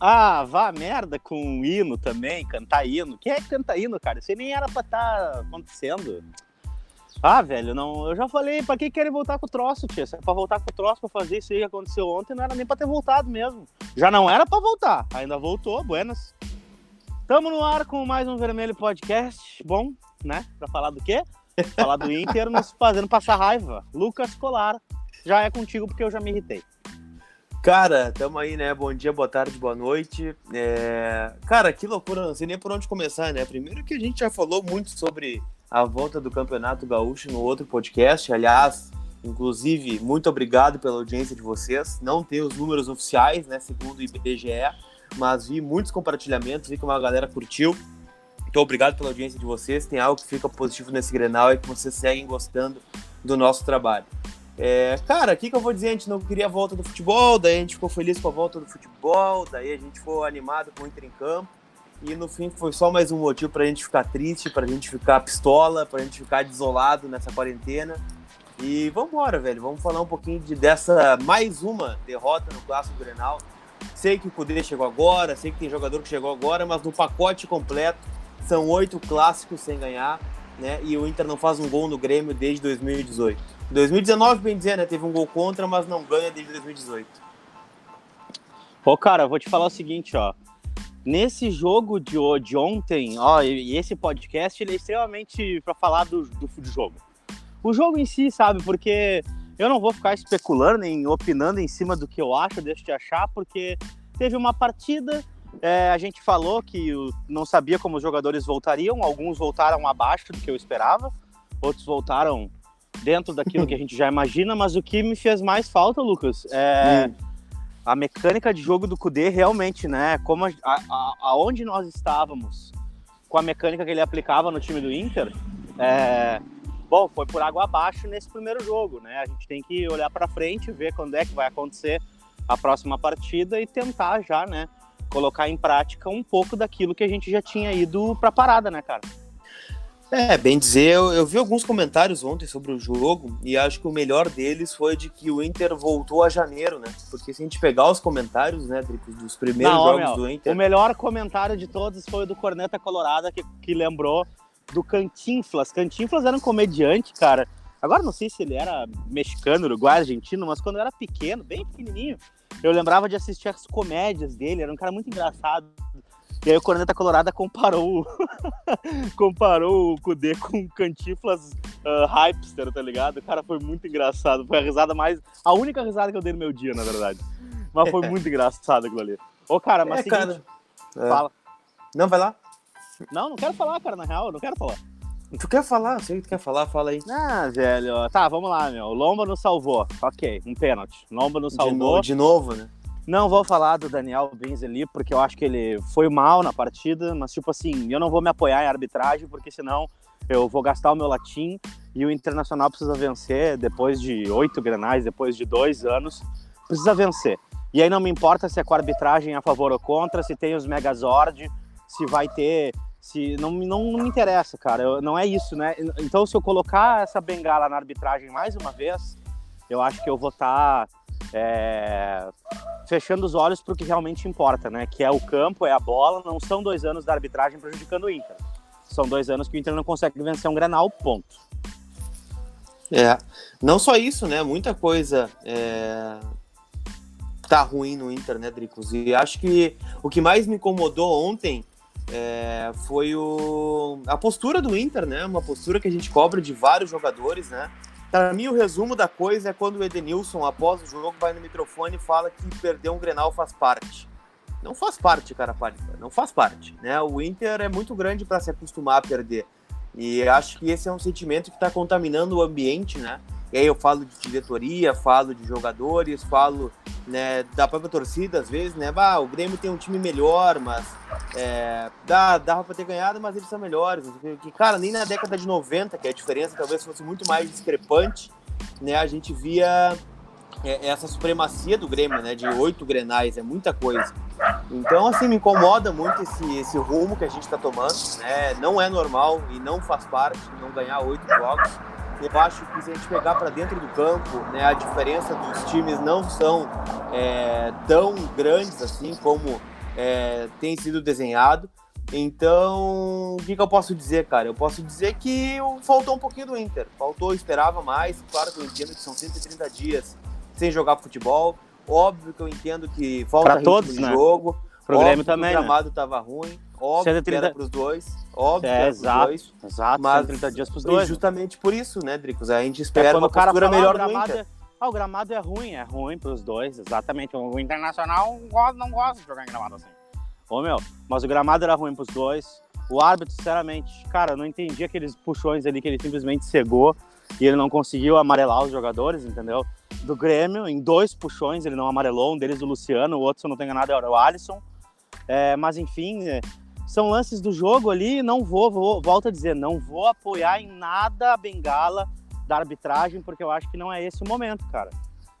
Ah, vá merda com hino também, cantar hino. Quem é que canta hino, cara? Isso aí nem era pra estar tá acontecendo. Ah, velho, não. Eu já falei, pra que querem voltar com o troço, tia? É pra voltar com o troço, pra fazer isso aí que aconteceu ontem, não era nem pra ter voltado mesmo. Já não era pra voltar, ainda voltou, buenas. Tamo no ar com mais um Vermelho Podcast. Bom, né? Pra falar do quê? Falar do Inter nos fazendo passar raiva. Lucas Colar, já é contigo porque eu já me irritei. Cara, tamo aí, né? Bom dia, boa tarde, boa noite. É... Cara, que loucura, não sei nem por onde começar, né? Primeiro que a gente já falou muito sobre a volta do Campeonato Gaúcho no outro podcast. Aliás, inclusive, muito obrigado pela audiência de vocês. Não tem os números oficiais, né? Segundo o IBGE, mas vi muitos compartilhamentos, vi que uma galera curtiu. Então, obrigado pela audiência de vocês. Tem algo que fica positivo nesse Grenal e que vocês seguem gostando do nosso trabalho. É, cara, o que, que eu vou dizer? A gente não queria a volta do futebol, daí a gente ficou feliz com a volta do futebol, daí a gente ficou animado com o Inter em campo. E no fim foi só mais um motivo para a gente ficar triste, para a gente ficar pistola, para a gente ficar desolado nessa quarentena. E vamos embora, velho. Vamos falar um pouquinho de, dessa mais uma derrota no Clássico Grenal. Sei que o Cudê chegou agora, sei que tem jogador que chegou agora, mas no pacote completo são oito clássicos sem ganhar, né? E o Inter não faz um gol no Grêmio desde 2018. 2019, bem dizer, né? Teve um gol contra, mas não ganha desde 2018. Pô, cara, vou te falar o seguinte, ó. Nesse jogo de, de ontem, ó, e esse podcast, ele é extremamente para falar do, do, do jogo. O jogo em si, sabe? Porque eu não vou ficar especulando nem opinando em cima do que eu acho, deixo de achar, porque teve uma partida, é, a gente falou que não sabia como os jogadores voltariam, alguns voltaram abaixo do que eu esperava, outros voltaram dentro daquilo que a gente já imagina, mas o que me fez mais falta, Lucas, é hum. a mecânica de jogo do Kudê realmente, né? Como a, a, aonde nós estávamos com a mecânica que ele aplicava no time do Inter, é, bom, foi por água abaixo nesse primeiro jogo, né? A gente tem que olhar para frente, ver quando é que vai acontecer a próxima partida e tentar já, né, colocar em prática um pouco daquilo que a gente já tinha ido para parada, né, cara? É, bem dizer, eu, eu, vi alguns comentários ontem sobre o jogo e acho que o melhor deles foi de que o Inter voltou a janeiro, né? Porque se a gente pegar os comentários, né, dos primeiros Não, jogos meu, do Inter. O melhor comentário de todos foi o do Corneta Colorada, que, que lembrou do Cantinflas. Cantinflas era um comediante, cara. Agora não sei se ele era mexicano, uruguai, argentino, mas quando eu era pequeno, bem pequenininho, eu lembrava de assistir as comédias dele. Era um cara muito engraçado. E aí o Corneta Colorada comparou comparou o Kudê com Cantiflas uh, Hypester, tá ligado? Cara, foi muito engraçado. Foi a risada mais... A única risada que eu dei no meu dia, na verdade. Mas foi muito engraçado aquilo ali. Ô, cara, mas é, seguinte, cara... É. Fala. Não, vai lá. Não, não quero falar, cara, na real, eu não quero falar. Tu quer falar? Sei que tu quer falar, fala aí. Ah, velho. Tá, vamos lá, meu. Lomba nos salvou. Ok, um pênalti. Lomba nos salvou. De, no... de novo, né? Não vou falar do Daniel Benzeli, porque eu acho que ele foi mal na partida, mas, tipo assim, eu não vou me apoiar em arbitragem, porque senão eu vou gastar o meu latim e o Internacional precisa vencer depois de oito granais, depois de dois anos, precisa vencer. E aí não me importa se é com a arbitragem a favor ou contra, se tem os Megazord, se vai ter. Se, não, não, não me interessa, cara. Eu, não é isso, né? Então, se eu colocar essa bengala na arbitragem mais uma vez, eu acho que eu vou estar. Tá é, fechando os olhos para o que realmente importa, né? Que é o campo, é a bola. Não são dois anos da arbitragem prejudicando o Inter. São dois anos que o Inter não consegue vencer um Grenal, ponto. É, não só isso, né? Muita coisa é... tá ruim no Inter, né, Dricos? E acho que o que mais me incomodou ontem é... foi o... a postura do Inter, né? Uma postura que a gente cobra de vários jogadores, né? Para mim, o resumo da coisa é quando o Edenilson, após o jogo, vai no microfone e fala que perder um Grenal faz parte. Não faz parte, cara pálida, não faz parte. Né? O Inter é muito grande para se acostumar a perder. E acho que esse é um sentimento que está contaminando o ambiente, né? E aí eu falo de diretoria, falo de jogadores, falo né, da própria torcida, às vezes, né? Bah, o Grêmio tem um time melhor, mas é, dá, para ter ganhado, mas eles são melhores. Que, cara, nem na década de 90, que a diferença talvez fosse muito mais discrepante, né? A gente via essa supremacia do Grêmio, né? De oito grenais, é muita coisa. Então, assim, me incomoda muito esse, esse rumo que a gente está tomando, né? Não é normal e não faz parte não ganhar oito jogos. Eu acho que se a gente pegar para dentro do campo, né, a diferença dos times não são é, tão grandes assim como é, tem sido desenhado. Então, o que, que, eu posso dizer, cara? Eu posso dizer que faltou um pouquinho do Inter. Faltou, esperava mais. Claro que eu entendo que são 130 dias sem jogar futebol. Óbvio que eu entendo que falta pra todos, de né? jogo. Pro Grêmio também, o né? gramado né? tava ruim. Óbvio 130... que era pros dois. Óbvio é, que era exato, dois. Exato, mas 130 dias pros dois. justamente por isso, né, Dricos? A gente espera é uma o cara postura fala, melhor ah, o do gramado. É... Ah, o gramado é ruim, é ruim pros dois, exatamente. O Internacional não gosta, de jogar em gramado assim. Ô, meu, mas o gramado era ruim pros dois. O árbitro, sinceramente, cara, não entendi aqueles puxões ali que ele simplesmente cegou e ele não conseguiu amarelar os jogadores, entendeu? Do Grêmio, em dois puxões, ele não amarelou, um deles o Luciano, o outro, se eu não tenho nada, era o Alisson. É, mas, enfim, é, são lances do jogo ali, não vou, vou, volto a dizer, não vou apoiar em nada a bengala da arbitragem, porque eu acho que não é esse o momento, cara.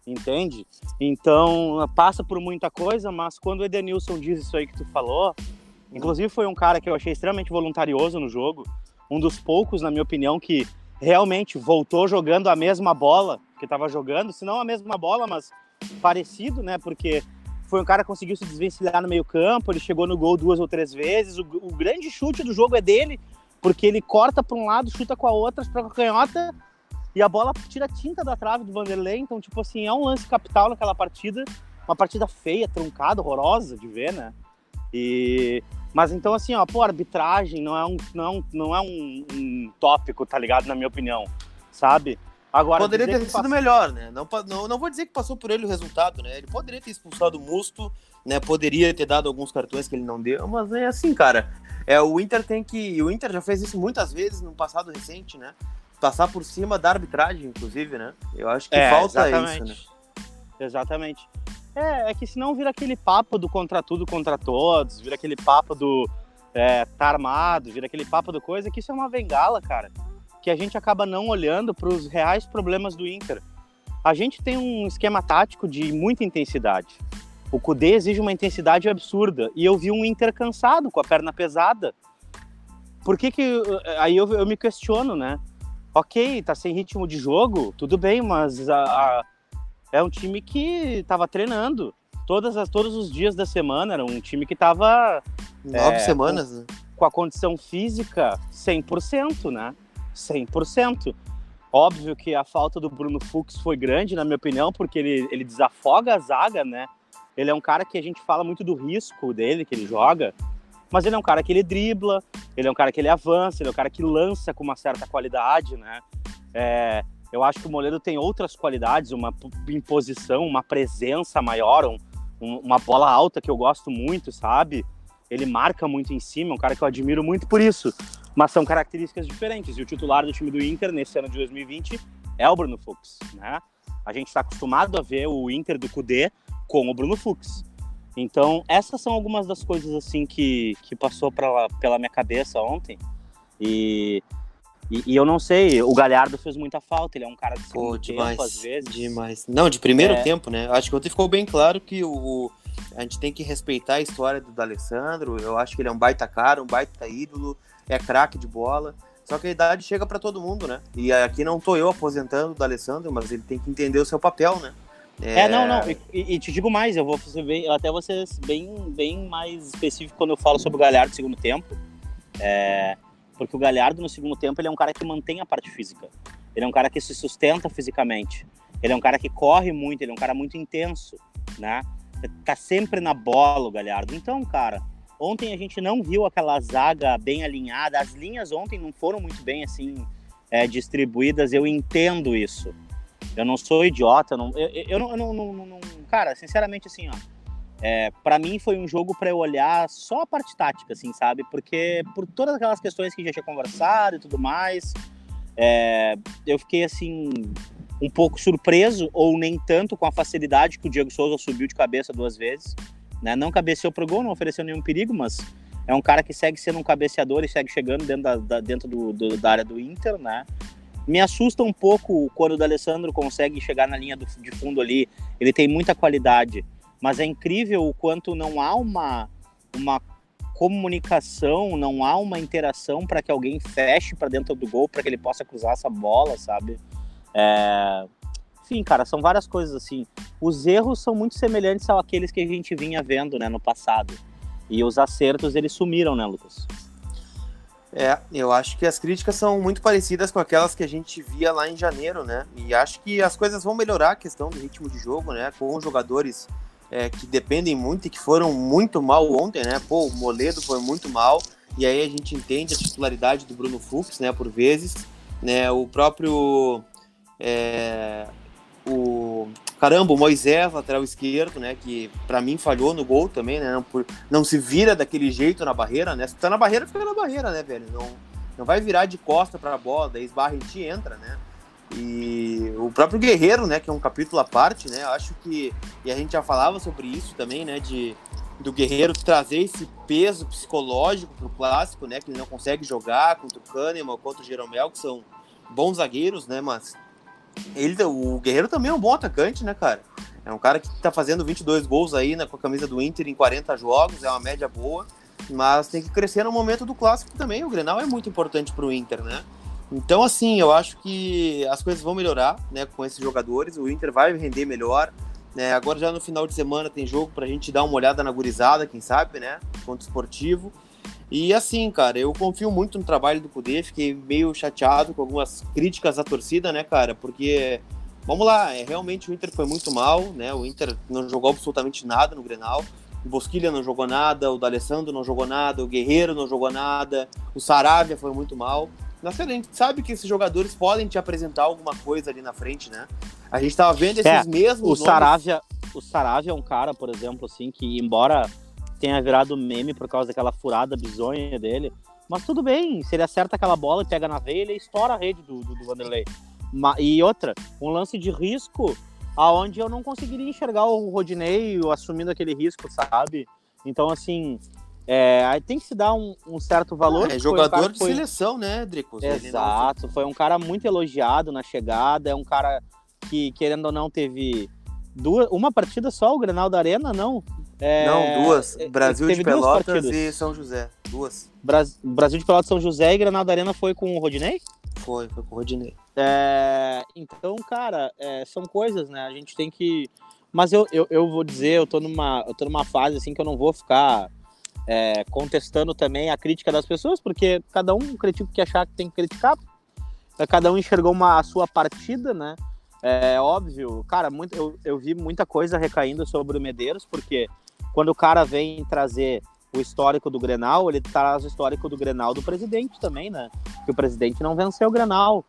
Entende? Então, passa por muita coisa, mas quando o Edenilson diz isso aí que tu falou, inclusive foi um cara que eu achei extremamente voluntarioso no jogo, um dos poucos, na minha opinião, que realmente voltou jogando a mesma bola que estava jogando, se não a mesma bola, mas parecido, né? Porque foi um cara que conseguiu se desvencilhar no meio campo, ele chegou no gol duas ou três vezes, o, o grande chute do jogo é dele, porque ele corta para um lado, chuta com a outra, para a canhota, e a bola tira a tinta da trave do Vanderlei, então, tipo assim, é um lance capital naquela partida, uma partida feia, truncada, horrorosa de ver, né? E... Mas então, assim, ó, pô, arbitragem não é um, não é não é um, um tópico, tá ligado? Na minha opinião, sabe? Agora, poderia ter sido passa... melhor, né? Não, não, não vou dizer que passou por ele o resultado, né? Ele poderia ter expulsado o Musto, né? Poderia ter dado alguns cartões que ele não deu, mas é assim, cara. É, o Inter tem que. O Inter já fez isso muitas vezes no passado recente, né? Passar por cima da arbitragem, inclusive, né? Eu acho que é, falta exatamente. isso, né? Exatamente. É, é que senão vira aquele papo do contra tudo, contra todos, vira aquele papo do é, tá armado, vira aquele papo do coisa, que isso é uma bengala, cara. Que a gente acaba não olhando para os reais problemas do Inter. A gente tem um esquema tático de muita intensidade. O Cudê exige uma intensidade absurda. E eu vi um Inter cansado, com a perna pesada. Por que que... Aí eu, eu me questiono, né? Ok, tá sem ritmo de jogo, tudo bem, mas a, a é um time que estava treinando todas as, todos os dias da semana. Era um time que estava. Nove é, semanas, com, né? Com a condição física 100%, né? 100%. Óbvio que a falta do Bruno Fux foi grande, na minha opinião, porque ele, ele desafoga a zaga, né? Ele é um cara que a gente fala muito do risco dele, que ele joga, mas ele é um cara que ele dribla, ele é um cara que ele avança, ele é um cara que lança com uma certa qualidade, né? É, eu acho que o Moledo tem outras qualidades, uma imposição, uma presença maior, um, uma bola alta que eu gosto muito, sabe? Ele marca muito em cima, é um cara que eu admiro muito por isso. Mas são características diferentes. E o titular do time do Inter nesse ano de 2020 é o Bruno Fux, né? A gente está acostumado a ver o Inter do Cudê com o Bruno Fux. Então, essas são algumas das coisas assim que, que passou pra, pela minha cabeça ontem. E e, e, eu não sei, o Galhardo fez muita falta, ele é um cara de Pô, demais, tempo, às vezes. Demais. Não, de primeiro é... tempo, né? Acho que ontem ficou bem claro que o, a gente tem que respeitar a história do D'Alessandro. Eu acho que ele é um baita cara, um baita ídolo, é craque de bola. Só que a idade chega para todo mundo, né? E aqui não tô eu aposentando o D'Alessandro, mas ele tem que entender o seu papel, né? É, é não, não. E, e, te digo mais, eu vou ser bem, eu até vou ser bem, bem mais específico quando eu falo sobre o Galhardo no segundo tempo. É, porque o Galhardo, no segundo tempo, ele é um cara que mantém a parte física. Ele é um cara que se sustenta fisicamente. Ele é um cara que corre muito, ele é um cara muito intenso, né? Tá sempre na bola o Galhardo. Então, cara, ontem a gente não viu aquela zaga bem alinhada. As linhas ontem não foram muito bem, assim, é, distribuídas. Eu entendo isso. Eu não sou idiota. Não, eu, eu, não, eu não, não, não, Cara, sinceramente, assim, ó é, para mim foi um jogo para eu olhar só a parte tática, assim, sabe? Porque por todas aquelas questões que já tinha conversado e tudo mais, é, eu fiquei assim um pouco surpreso ou nem tanto com a facilidade que o Diego Souza subiu de cabeça duas vezes, né? Não cabeceou pro gol, não ofereceu nenhum perigo, mas é um cara que segue sendo um cabeceador e segue chegando dentro da, da dentro do, do, da área do Inter, né? Me assusta um pouco quando o D'Alessandro consegue chegar na linha do, de fundo ali. Ele tem muita qualidade mas é incrível o quanto não há uma, uma comunicação, não há uma interação para que alguém feche para dentro do gol, para que ele possa cruzar essa bola, sabe? É... Enfim, cara, são várias coisas assim. Os erros são muito semelhantes àqueles que a gente vinha vendo né, no passado. E os acertos, eles sumiram, né, Lucas? É, eu acho que as críticas são muito parecidas com aquelas que a gente via lá em janeiro, né? E acho que as coisas vão melhorar a questão do ritmo de jogo, né? Com jogadores é, que dependem muito e que foram muito mal ontem, né? Pô, o Moledo foi muito mal, e aí a gente entende a titularidade do Bruno Fux, né? Por vezes, né? O próprio. É, o caramba, o Moisés, lateral esquerdo, né, que para mim falhou no gol também, né, não, por, não se vira daquele jeito na barreira, né, se tá na barreira, fica na barreira, né, velho, não, não vai virar de costa para a bola, daí esbarra em ti entra, né, e o próprio Guerreiro, né, que é um capítulo à parte, né, acho que, e a gente já falava sobre isso também, né, de do Guerreiro trazer esse peso psicológico pro clássico, né, que ele não consegue jogar contra o Kahneman, contra o Jeromel, que são bons zagueiros, né, mas ele, o Guerreiro também é um bom atacante, né, cara? É um cara que tá fazendo 22 gols aí né, com a camisa do Inter em 40 jogos, é uma média boa, mas tem que crescer no momento do clássico também. O Grenal é muito importante pro Inter, né? Então, assim, eu acho que as coisas vão melhorar, né, com esses jogadores. O Inter vai render melhor. Né? Agora, já no final de semana, tem jogo pra gente dar uma olhada na gurizada, quem sabe, né? Contra o esportivo. E assim, cara, eu confio muito no trabalho do Cudê, fiquei meio chateado com algumas críticas à torcida, né, cara? Porque, vamos lá, é, realmente o Inter foi muito mal, né? O Inter não jogou absolutamente nada no Grenal. O Bosquilha não jogou nada, o D'Alessandro não jogou nada, o Guerreiro não jogou nada, o Saravia foi muito mal. Mas a gente sabe que esses jogadores podem te apresentar alguma coisa ali na frente, né? A gente tava vendo esses é, mesmos. O nomes... Saravia, o Saravia é um cara, por exemplo, assim, que embora tenha virado meme por causa daquela furada bizonha dele. Mas tudo bem, se ele acerta aquela bola e pega na veia, ele estoura a rede do, do, do Vanderlei. E outra, um lance de risco aonde eu não conseguiria enxergar o Rodinei assumindo aquele risco, sabe? Então, assim, é, aí tem que se dar um, um certo valor. Ah, é jogador um de foi... seleção, né, Drico? Exato, foi um cara muito elogiado na chegada, é um cara que, querendo ou não, teve duas, uma partida só, o Grenal da Arena, não? É, não, duas. É, Brasil de Pelotas e São José. Duas. Brasil de Pelotas São José e Granada Arena foi com o Rodinei? Foi, foi com o Rodinei. É, então, cara, é, são coisas, né? A gente tem que. Mas eu, eu, eu vou dizer, eu tô, numa, eu tô numa fase assim que eu não vou ficar é, contestando também a crítica das pessoas, porque cada um critica o que achar que tem que criticar. Cada um enxergou uma, a sua partida, né? É óbvio, cara, muito, eu, eu vi muita coisa recaindo sobre o Medeiros, porque quando o cara vem trazer o histórico do Grenal, ele traz o histórico do Grenal do presidente também, né? Que o presidente não venceu o Grenal.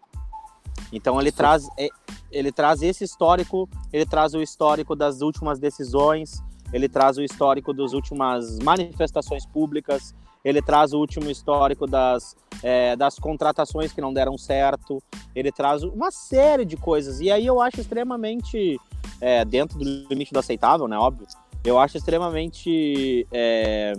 Então ele traz, é, ele traz esse histórico, ele traz o histórico das últimas decisões, ele traz o histórico das últimas manifestações públicas, ele traz o último histórico das, é, das contratações que não deram certo, ele traz uma série de coisas. E aí eu acho extremamente, é, dentro do limite do aceitável, né? Óbvio, eu acho extremamente é,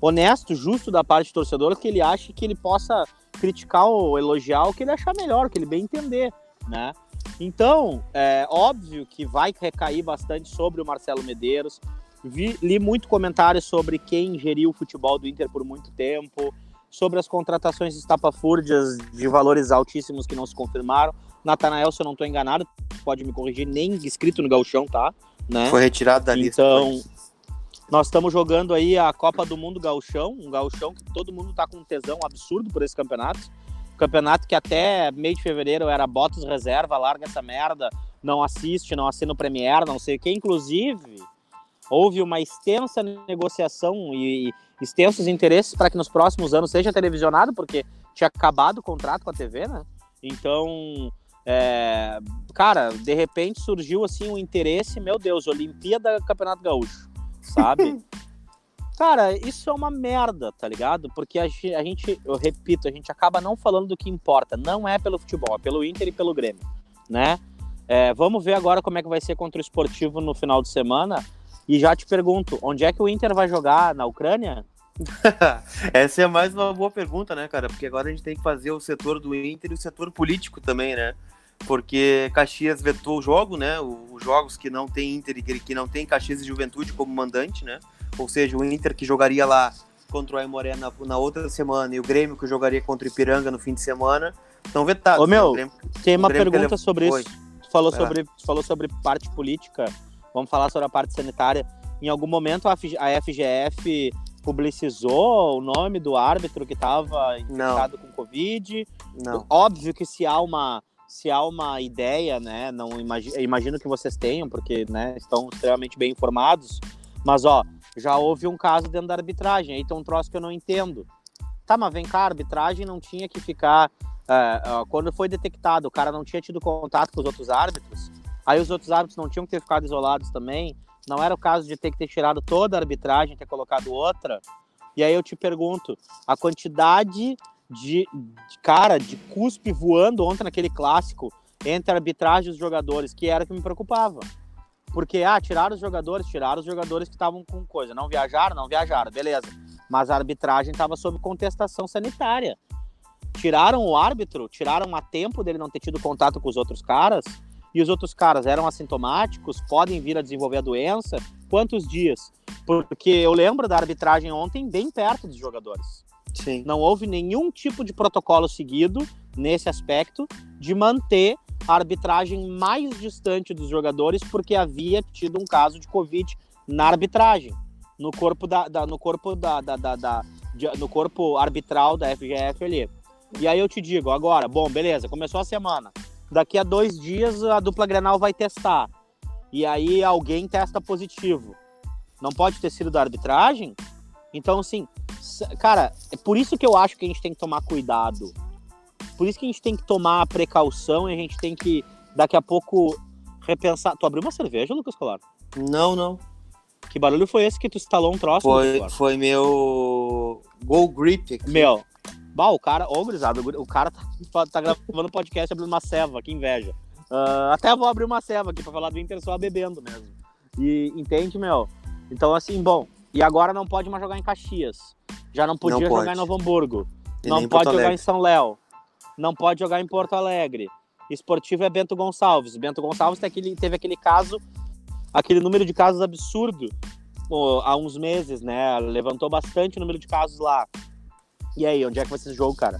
honesto, justo da parte do torcedor que ele ache que ele possa criticar ou elogiar o que ele achar melhor, o que ele bem entender, né? Então, é óbvio que vai recair bastante sobre o Marcelo Medeiros. Vi, li muito comentário sobre quem geriu o futebol do Inter por muito tempo, sobre as contratações estapafúrdias de valores altíssimos que não se confirmaram. Natanael, se eu não estou enganado, pode me corrigir, nem inscrito no Galchão, tá? Né? Foi retirado da lista. Então, nós estamos jogando aí a Copa do Mundo Gauchão, um gauchão que todo mundo tá com um tesão absurdo por esse campeonato. Campeonato que até meio de fevereiro era botos reserva, larga essa merda, não assiste, não assina o Premier, não sei o que. Inclusive, houve uma extensa negociação e, e extensos interesses para que nos próximos anos seja televisionado, porque tinha acabado o contrato com a TV, né? Então, é, cara, de repente surgiu assim um interesse, meu Deus, Olimpíada Campeonato Gaúcho, sabe? cara, isso é uma merda, tá ligado? Porque a gente, eu repito, a gente acaba não falando do que importa. Não é pelo futebol, é pelo Inter e pelo Grêmio, né? É, vamos ver agora como é que vai ser contra o Esportivo no final de semana. E já te pergunto, onde é que o Inter vai jogar? Na Ucrânia? Essa é mais uma boa pergunta, né, cara? Porque agora a gente tem que fazer o setor do Inter e o setor político também, né? Porque Caxias vetou o jogo, né? Os jogos que não tem Inter e que não tem Caxias e Juventude como mandante, né? Ou seja, o Inter que jogaria lá contra o Aimoré na, na outra semana e o Grêmio que jogaria contra o Ipiranga no fim de semana estão vetados. Ô, meu, Grêmio, tem uma pergunta sobre isso. Tu falou sobre, falou sobre parte política, vamos falar sobre a parte sanitária. Em algum momento a FGF publicizou o nome do árbitro que estava infectado com Covid. Não. Óbvio que se há uma se há uma ideia, né, não imagino, imagino que vocês tenham, porque, né, estão extremamente bem informados, mas, ó, já houve um caso dentro da arbitragem, aí tem um troço que eu não entendo. Tá, mas vem cá, a arbitragem não tinha que ficar, é, quando foi detectado, o cara não tinha tido contato com os outros árbitros, aí os outros árbitros não tinham que ter ficado isolados também, não era o caso de ter que ter tirado toda a arbitragem, ter colocado outra, e aí eu te pergunto, a quantidade de, de, cara, de cuspe voando ontem naquele clássico entre a arbitragem e os jogadores, que era o que me preocupava. Porque, ah, tiraram os jogadores, tiraram os jogadores que estavam com coisa. Não viajaram, não viajaram, beleza. Mas a arbitragem estava sob contestação sanitária. Tiraram o árbitro, tiraram a tempo dele não ter tido contato com os outros caras, e os outros caras eram assintomáticos, podem vir a desenvolver a doença. Quantos dias? Porque eu lembro da arbitragem ontem bem perto dos jogadores. Sim. Não houve nenhum tipo de protocolo seguido nesse aspecto de manter a arbitragem mais distante dos jogadores porque havia tido um caso de Covid na arbitragem, no corpo da, da no corpo da, da, da, de, no corpo arbitral da FGF ali. E aí eu te digo, agora, bom, beleza, começou a semana. Daqui a dois dias a dupla Grenal vai testar. E aí alguém testa positivo. Não pode ter sido da arbitragem? Então, assim, cara, é por isso que eu acho que a gente tem que tomar cuidado. Por isso que a gente tem que tomar precaução e a gente tem que, daqui a pouco, repensar. Tu abriu uma cerveja, Lucas Colar? Não, não. Que barulho foi esse que tu instalou um troço? Foi, foi meu Go Grip. Aqui. Meu. Bah, o cara, ô, gurizada, o cara tá, tá gravando podcast abrindo uma ceva, que inveja. Uh, até vou abrir uma ceva aqui pra falar do Inter só bebendo mesmo. E entende, meu? Então, assim, bom, e agora não pode mais jogar em Caxias. Já não podia não jogar em Novo Hamburgo. E não pode jogar em São Léo. Não pode jogar em Porto Alegre. Esportivo é Bento Gonçalves. Bento Gonçalves teve aquele, teve aquele caso, aquele número de casos absurdo há uns meses, né? Levantou bastante o número de casos lá. E aí, onde é que vai ser esse jogo, cara?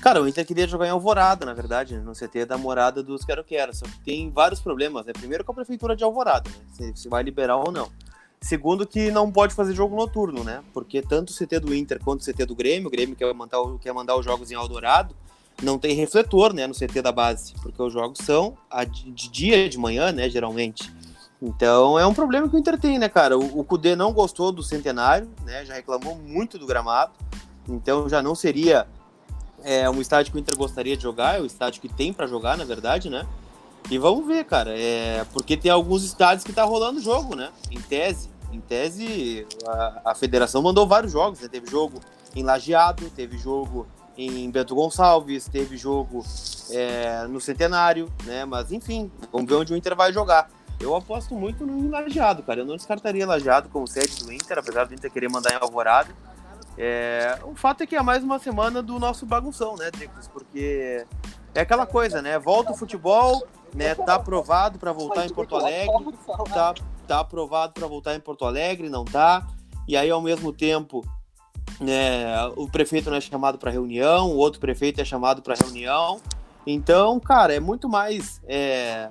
Cara, o Inter queria jogar em Alvorada, na verdade, no CT da morada dos Quero Quero. Só que tem vários problemas, né? Primeiro com a prefeitura de Alvorada, né? Se, se vai liberar ou não. Segundo, que não pode fazer jogo noturno, né? Porque tanto o CT do Inter quanto o CT do Grêmio, o Grêmio quer mandar, quer mandar os jogos em Eldorado, não tem refletor, né, no CT da base, porque os jogos são de dia, de manhã, né, geralmente. Então é um problema que o Inter tem, né, cara? O, o Cudê não gostou do centenário, né? Já reclamou muito do gramado. Então já não seria é, um estádio que o Inter gostaria de jogar, é o estádio que tem para jogar, na verdade, né? E vamos ver, cara. É, porque tem alguns estádios que tá rolando jogo, né? Em tese em tese, a, a federação mandou vários jogos. Né? Teve jogo em Lajeado, teve jogo em Bento Gonçalves, teve jogo é, no Centenário, né? Mas enfim, vamos ver onde o Inter vai jogar. Eu aposto muito no Lajeado, cara. Eu não descartaria Lajeado como sede do Inter, apesar do Inter querer mandar em Alvorada. É, o fato é que é mais uma semana do nosso bagunção, né, Dricos? Porque é aquela coisa, né? Volta o futebol, né? Tá aprovado para voltar em Porto Alegre, tá tá aprovado para voltar em Porto Alegre, não tá. E aí, ao mesmo tempo, né, o prefeito não é chamado para reunião, o outro prefeito é chamado para reunião. Então, cara, é muito mais é,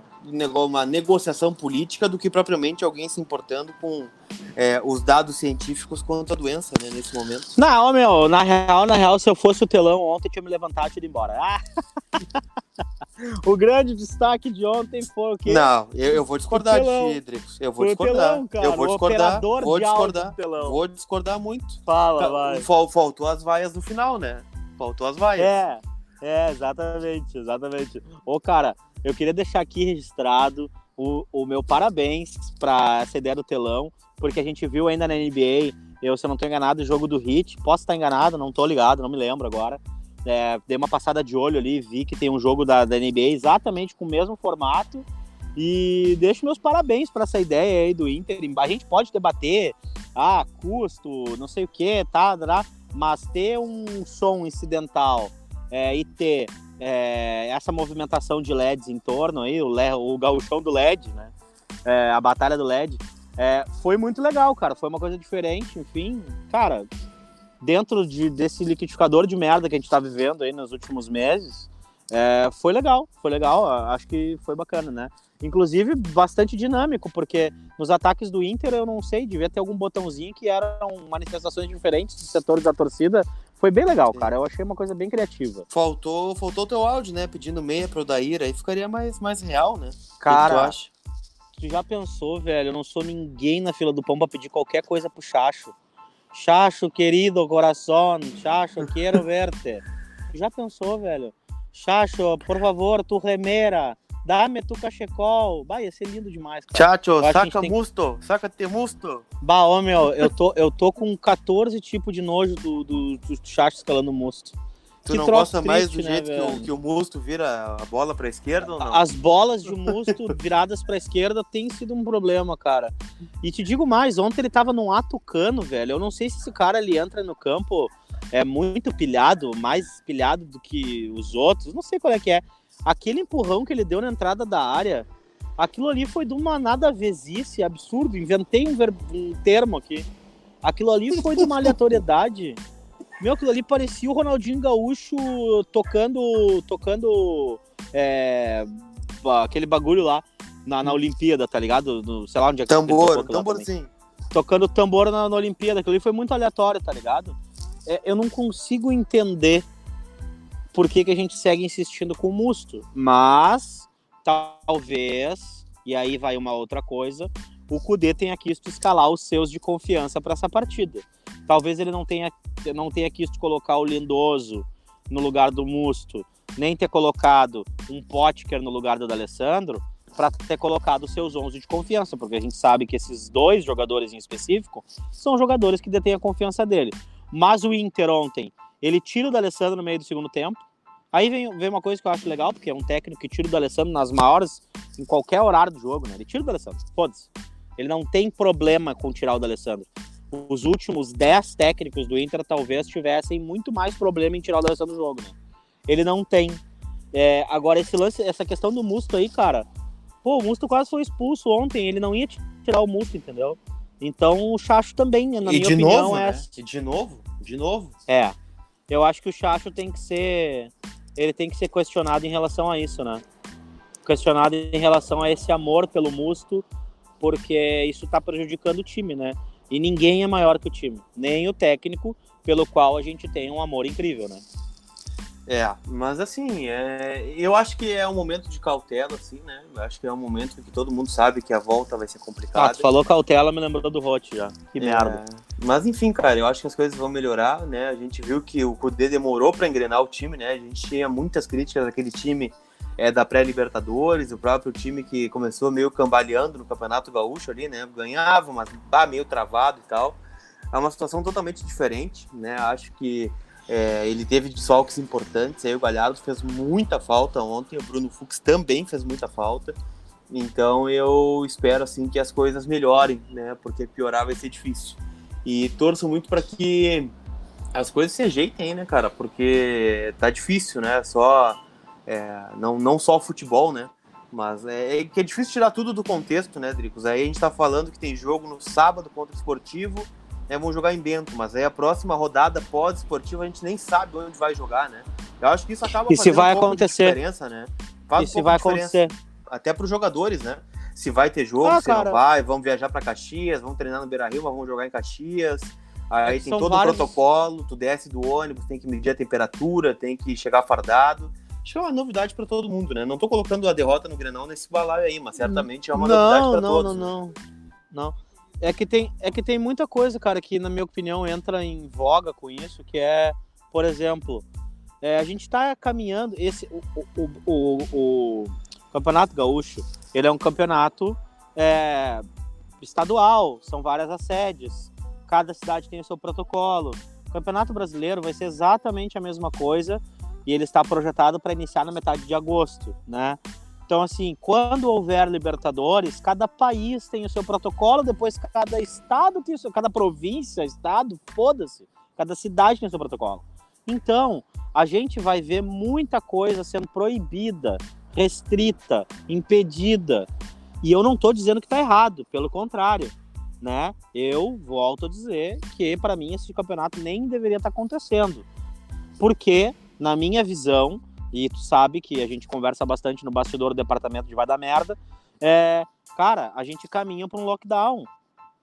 uma negociação política do que propriamente alguém se importando com é, os dados científicos quanto à doença, né, nesse momento. Não, meu, na real, na real, se eu fosse o telão ontem, tinha me levantado e ido embora. Ah! o grande destaque de ontem foi o quê? Não, eu, eu vou discordar de ti, Eu vou discordar. Telão, cara, eu vou discordar. Vou discordar. Vou discordar muito. Fala, vai. Faltou as vaias no final, né? Faltou as vaias. É, é, exatamente, exatamente. Ô, cara, eu queria deixar aqui registrado o, o meu parabéns para essa ideia do telão, porque a gente viu ainda na NBA, eu, se eu não estou enganado, o jogo do Hit. Posso estar enganado, não estou ligado, não me lembro agora. É, dei uma passada de olho ali, vi que tem um jogo da, da NBA exatamente com o mesmo formato. E deixo meus parabéns para essa ideia aí do Inter. A gente pode debater, ah, custo, não sei o que, tá, tá, mas ter um som incidental é, e ter é, essa movimentação de LEDs em torno aí, o, o gauchão do LED, né? É, a batalha do LED, é, foi muito legal, cara. Foi uma coisa diferente, enfim, cara dentro de, desse liquidificador de merda que a gente está vivendo aí nos últimos meses, É, foi legal, foi legal, acho que foi bacana, né? Inclusive, bastante dinâmico, porque nos ataques do Inter, eu não sei, devia ter algum botãozinho que eram manifestações diferentes dos setores da torcida. Foi bem legal, cara. Eu achei uma coisa bem criativa. Faltou faltou teu áudio, né? Pedindo meia pro Daíra, aí ficaria mais, mais real, né? Cara, tu, acha? tu já pensou, velho? Eu não sou ninguém na fila do pão pra pedir qualquer coisa pro Chacho. Chacho, querido coração, Chacho, quero verte. Tu já pensou, velho? Chacho, por favor, tu remera Dá-me tu cachecol. Bah, ia ser lindo demais, cara. Chacho, saca tem... musto. Saca te musto. Bah, ô, meu, eu tô, eu tô com 14 tipos de nojo do, do, do chacho escalando musto. Tu que não gosta triste, mais do né, jeito que o, que o, Musto vira a bola pra esquerda ou não? As bolas de Musto viradas pra esquerda tem sido um problema, cara. E te digo mais, ontem ele tava num ato cano, velho. Eu não sei se esse cara ele entra no campo é muito pilhado, mais pilhado do que os outros. Não sei qual é que é aquele empurrão que ele deu na entrada da área, aquilo ali foi de uma nada vezice absurdo. Inventei um, ver... um termo aqui. Aquilo ali foi de uma aleatoriedade. Meu, aquilo ali parecia o Ronaldinho Gaúcho tocando. tocando. É, aquele bagulho lá na, na Olimpíada, tá ligado? No, sei lá onde é que Tambor, tamborzinho. Tocando tambor na, na Olimpíada. Aquilo ali foi muito aleatório, tá ligado? É, eu não consigo entender por que, que a gente segue insistindo com o Musto. Mas, talvez, e aí vai uma outra coisa, o Kudê tenha quisto escalar os seus de confiança para essa partida. Talvez ele não tenha, não tenha quisto colocar o Lindoso no lugar do Musto, nem ter colocado um Potker no lugar do D'Alessandro, para ter colocado os seus 11 de confiança, porque a gente sabe que esses dois jogadores em específico são jogadores que detêm a confiança dele. Mas o Inter ontem ele tira o D'Alessandro no meio do segundo tempo. Aí vem, vem uma coisa que eu acho legal, porque é um técnico que tira o D'Alessandro nas maiores, em qualquer horário do jogo, né? Ele tira o D'Alessandro, foda-se. Ele não tem problema com tirar o D'Alessandro. Os últimos 10 técnicos do Inter talvez tivessem muito mais problema em tirar o D'Alessandro do jogo, né? Ele não tem. É, agora, esse lance, essa questão do Musto aí, cara. Pô, o Musto quase foi expulso ontem. Ele não ia tirar o Musto, entendeu? Então o Chacho também, na e minha de opinião, novo, é. Né? E de novo? De novo? É. Eu acho que o Chacho tem que ser. Ele tem que ser questionado em relação a isso, né? Questionado em relação a esse amor pelo Musto, porque isso está prejudicando o time, né? E ninguém é maior que o time, nem o técnico, pelo qual a gente tem um amor incrível, né? É, mas assim, é, eu acho que é um momento de cautela, assim, né? Eu acho que é um momento que todo mundo sabe que a volta vai ser complicada. Ah, tu falou cautela, me lembrou do Hot já. Que é, merda. Mas enfim, cara, eu acho que as coisas vão melhorar, né? A gente viu que o Kudê demorou para engrenar o time, né? A gente tinha muitas críticas daquele time é, da pré-Libertadores, o próprio time que começou meio cambaleando no Campeonato Gaúcho ali, né? Ganhava, mas bah, meio travado e tal. É uma situação totalmente diferente, né? Acho que é, ele teve desfalques importantes, aí o Galhardo fez muita falta ontem, o Bruno Fux também fez muita falta. Então eu espero assim que as coisas melhorem, né? Porque piorar vai ser difícil. E torço muito para que as coisas se ajeitem, né, cara? Porque tá difícil, né? Só é, não, não só o futebol, né? Mas é, é, que é difícil tirar tudo do contexto, né, Dricos? Aí a gente tá falando que tem jogo no sábado contra o Esportivo, né, vão jogar em Bento, mas aí a próxima rodada pós-esportiva a gente nem sabe onde vai jogar, né? Eu acho que isso acaba e fazendo se vai um acontecer. diferença, né? Faz e um se vai acontecer. Até para os jogadores, né? Se vai ter jogo, ah, se cara. não vai, vamos viajar para Caxias, vamos treinar no Beira-Rio, vamos jogar em Caxias. Aí é tem todo vários... o protocolo, tu desce do ônibus, tem que medir a temperatura, tem que chegar fardado. Acho que é uma novidade para todo mundo, né? Não tô colocando a derrota no Grenal nesse balaio aí, mas certamente é uma não, novidade para todos. Não, não, não. Não. É que, tem, é que tem muita coisa, cara, que na minha opinião entra em voga com isso, que é, por exemplo, é, a gente está caminhando. Esse, o, o, o, o, Campeonato Gaúcho, ele é um campeonato é, estadual, são várias assédios, cada cidade tem o seu protocolo. O Campeonato Brasileiro vai ser exatamente a mesma coisa e ele está projetado para iniciar na metade de agosto, né? Então, assim, quando houver Libertadores, cada país tem o seu protocolo, depois cada estado tem o seu, cada província, estado, foda-se, cada cidade tem o seu protocolo. Então, a gente vai ver muita coisa sendo proibida, restrita, impedida. E eu não estou dizendo que está errado, pelo contrário, né? Eu volto a dizer que para mim esse campeonato nem deveria estar tá acontecendo. Porque, na minha visão, e tu sabe que a gente conversa bastante no bastidor do departamento de vai dar merda, é, cara, a gente caminha para um lockdown,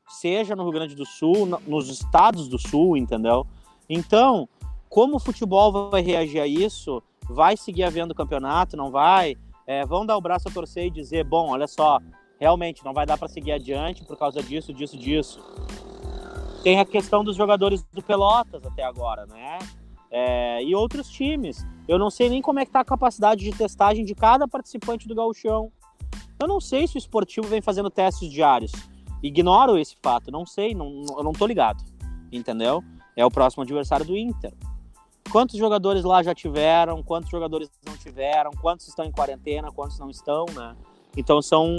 seja no Rio Grande do Sul, nos estados do Sul, entendeu? Então, como o futebol vai reagir a isso? Vai seguir havendo campeonato? Não vai? É, vão dar o braço a torcer e dizer, bom, olha só, realmente não vai dar para seguir adiante por causa disso, disso, disso. Tem a questão dos jogadores do Pelotas até agora, né? É, e outros times. Eu não sei nem como é que tá a capacidade de testagem de cada participante do gauchão. Eu não sei se o esportivo vem fazendo testes diários. Ignoro esse fato, não sei, não, eu não tô ligado. Entendeu? É o próximo adversário do Inter. Quantos jogadores lá já tiveram? Quantos jogadores não tiveram? Quantos estão em quarentena? Quantos não estão, né? Então são,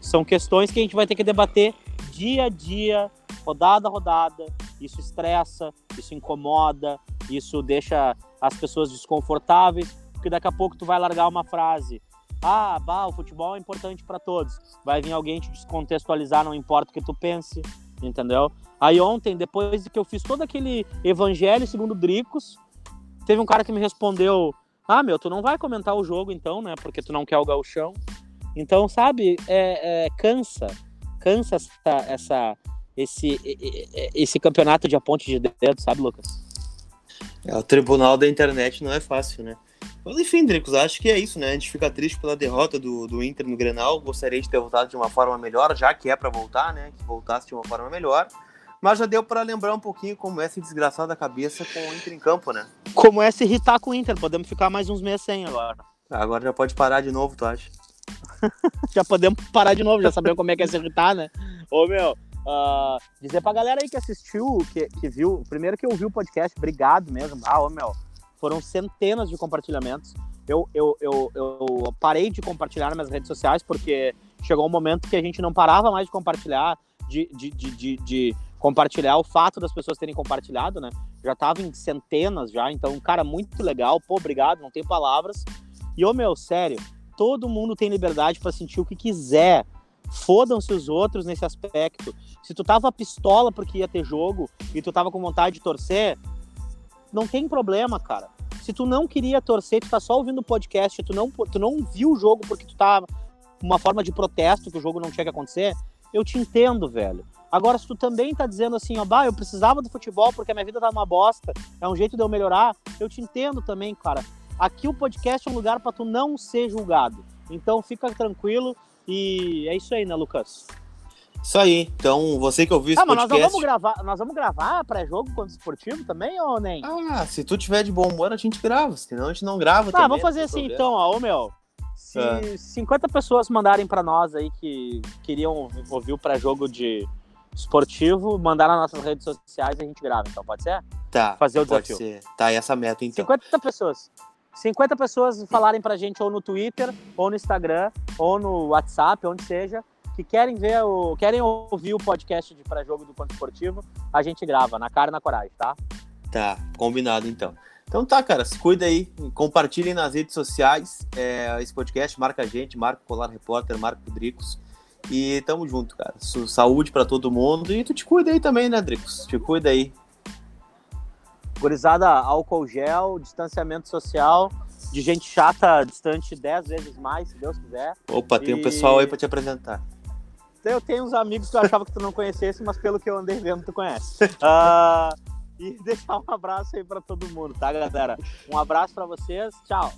são questões que a gente vai ter que debater dia a dia, rodada a rodada. Isso estressa, isso incomoda, isso deixa as pessoas desconfortáveis, porque daqui a pouco tu vai largar uma frase. Ah, bah, o futebol é importante para todos. Vai vir alguém te descontextualizar, não importa o que tu pense, entendeu? Aí ontem, depois que eu fiz todo aquele evangelho segundo Dricos, teve um cara que me respondeu: Ah, meu, tu não vai comentar o jogo então, né? Porque tu não quer o galchão. Então, sabe, é, é, cansa, cansa essa, essa, esse, esse campeonato de aponte de dedo, sabe, Lucas? É, o tribunal da internet não é fácil, né? Mas enfim, Dricos, acho que é isso, né? A gente fica triste pela derrota do, do Inter no Grenal. Gostaria de ter voltado de uma forma melhor, já que é para voltar, né? Que voltasse de uma forma melhor. Mas já deu para lembrar um pouquinho como é se desgraçar da cabeça com o Inter em campo, né? Como é se irritar com o Inter. Podemos ficar mais uns meses sem agora. Agora já pode parar de novo, tu acha? já podemos parar de novo, já sabemos como é que é se irritar, né? Ô, meu, uh, dizer pra galera aí que assistiu, que, que viu, primeiro que ouviu o podcast, obrigado mesmo. Ah, ô, meu, foram centenas de compartilhamentos. Eu, eu, eu, eu parei de compartilhar nas minhas redes sociais porque chegou um momento que a gente não parava mais de compartilhar, de, de, de, de, de compartilhar o fato das pessoas terem compartilhado, né? Já tava em centenas já, então, cara, muito legal. Pô, obrigado, não tem palavras. E, ô meu, sério, todo mundo tem liberdade para sentir o que quiser. Fodam-se os outros nesse aspecto. Se tu tava pistola porque ia ter jogo e tu tava com vontade de torcer, não tem problema, cara. Se tu não queria torcer, tu tá só ouvindo o podcast, tu não, tu não viu o jogo porque tu tá uma forma de protesto que o jogo não tinha que acontecer, eu te entendo, velho. Agora, se tu também tá dizendo assim, ó, bah, eu precisava do futebol porque a minha vida tá uma bosta, é um jeito de eu melhorar, eu te entendo também, cara. Aqui o podcast é um lugar para tu não ser julgado. Então fica tranquilo e é isso aí, né, Lucas? Isso aí. Então, você que ouviu esse ah, mas podcast... nós vamos gravar, nós vamos gravar pré-jogo contra o esportivo também, ou nem? Ah, se tu tiver de bom humor, a gente grava. Senão a gente não grava tá, também. vamos fazer assim problema. então, ó, ô meu. Se é. 50 pessoas mandarem para nós aí que queriam ouvir o pré-jogo de esportivo, mandar nas nossas redes sociais e a gente grava, então pode ser? Tá. Fazer o pode desafio. Ser. Tá, essa meta então. 50 pessoas. 50 pessoas falarem pra gente ou no Twitter, ou no Instagram, ou no WhatsApp, onde seja, que querem ver o. querem ouvir o podcast de pré-jogo do Ponto Esportivo, a gente grava, na cara e na coragem, tá? Tá, combinado então. Então tá, cara, se cuida aí, compartilhem nas redes sociais é, esse podcast, marca a gente, marca o Colar Repórter, marca o Dricos. E tamo junto, cara. Saúde para todo mundo. E tu te cuida aí também, né, Dricos? Te cuida aí. Gorizada, álcool gel, distanciamento social, de gente chata distante dez vezes mais, se Deus quiser. Opa, tem e... um pessoal aí para te apresentar. Eu tenho uns amigos que eu achava que tu não conhecesse, mas pelo que eu andei vendo, tu conhece. Uh, e deixar um abraço aí para todo mundo, tá, galera? Um abraço para vocês, tchau.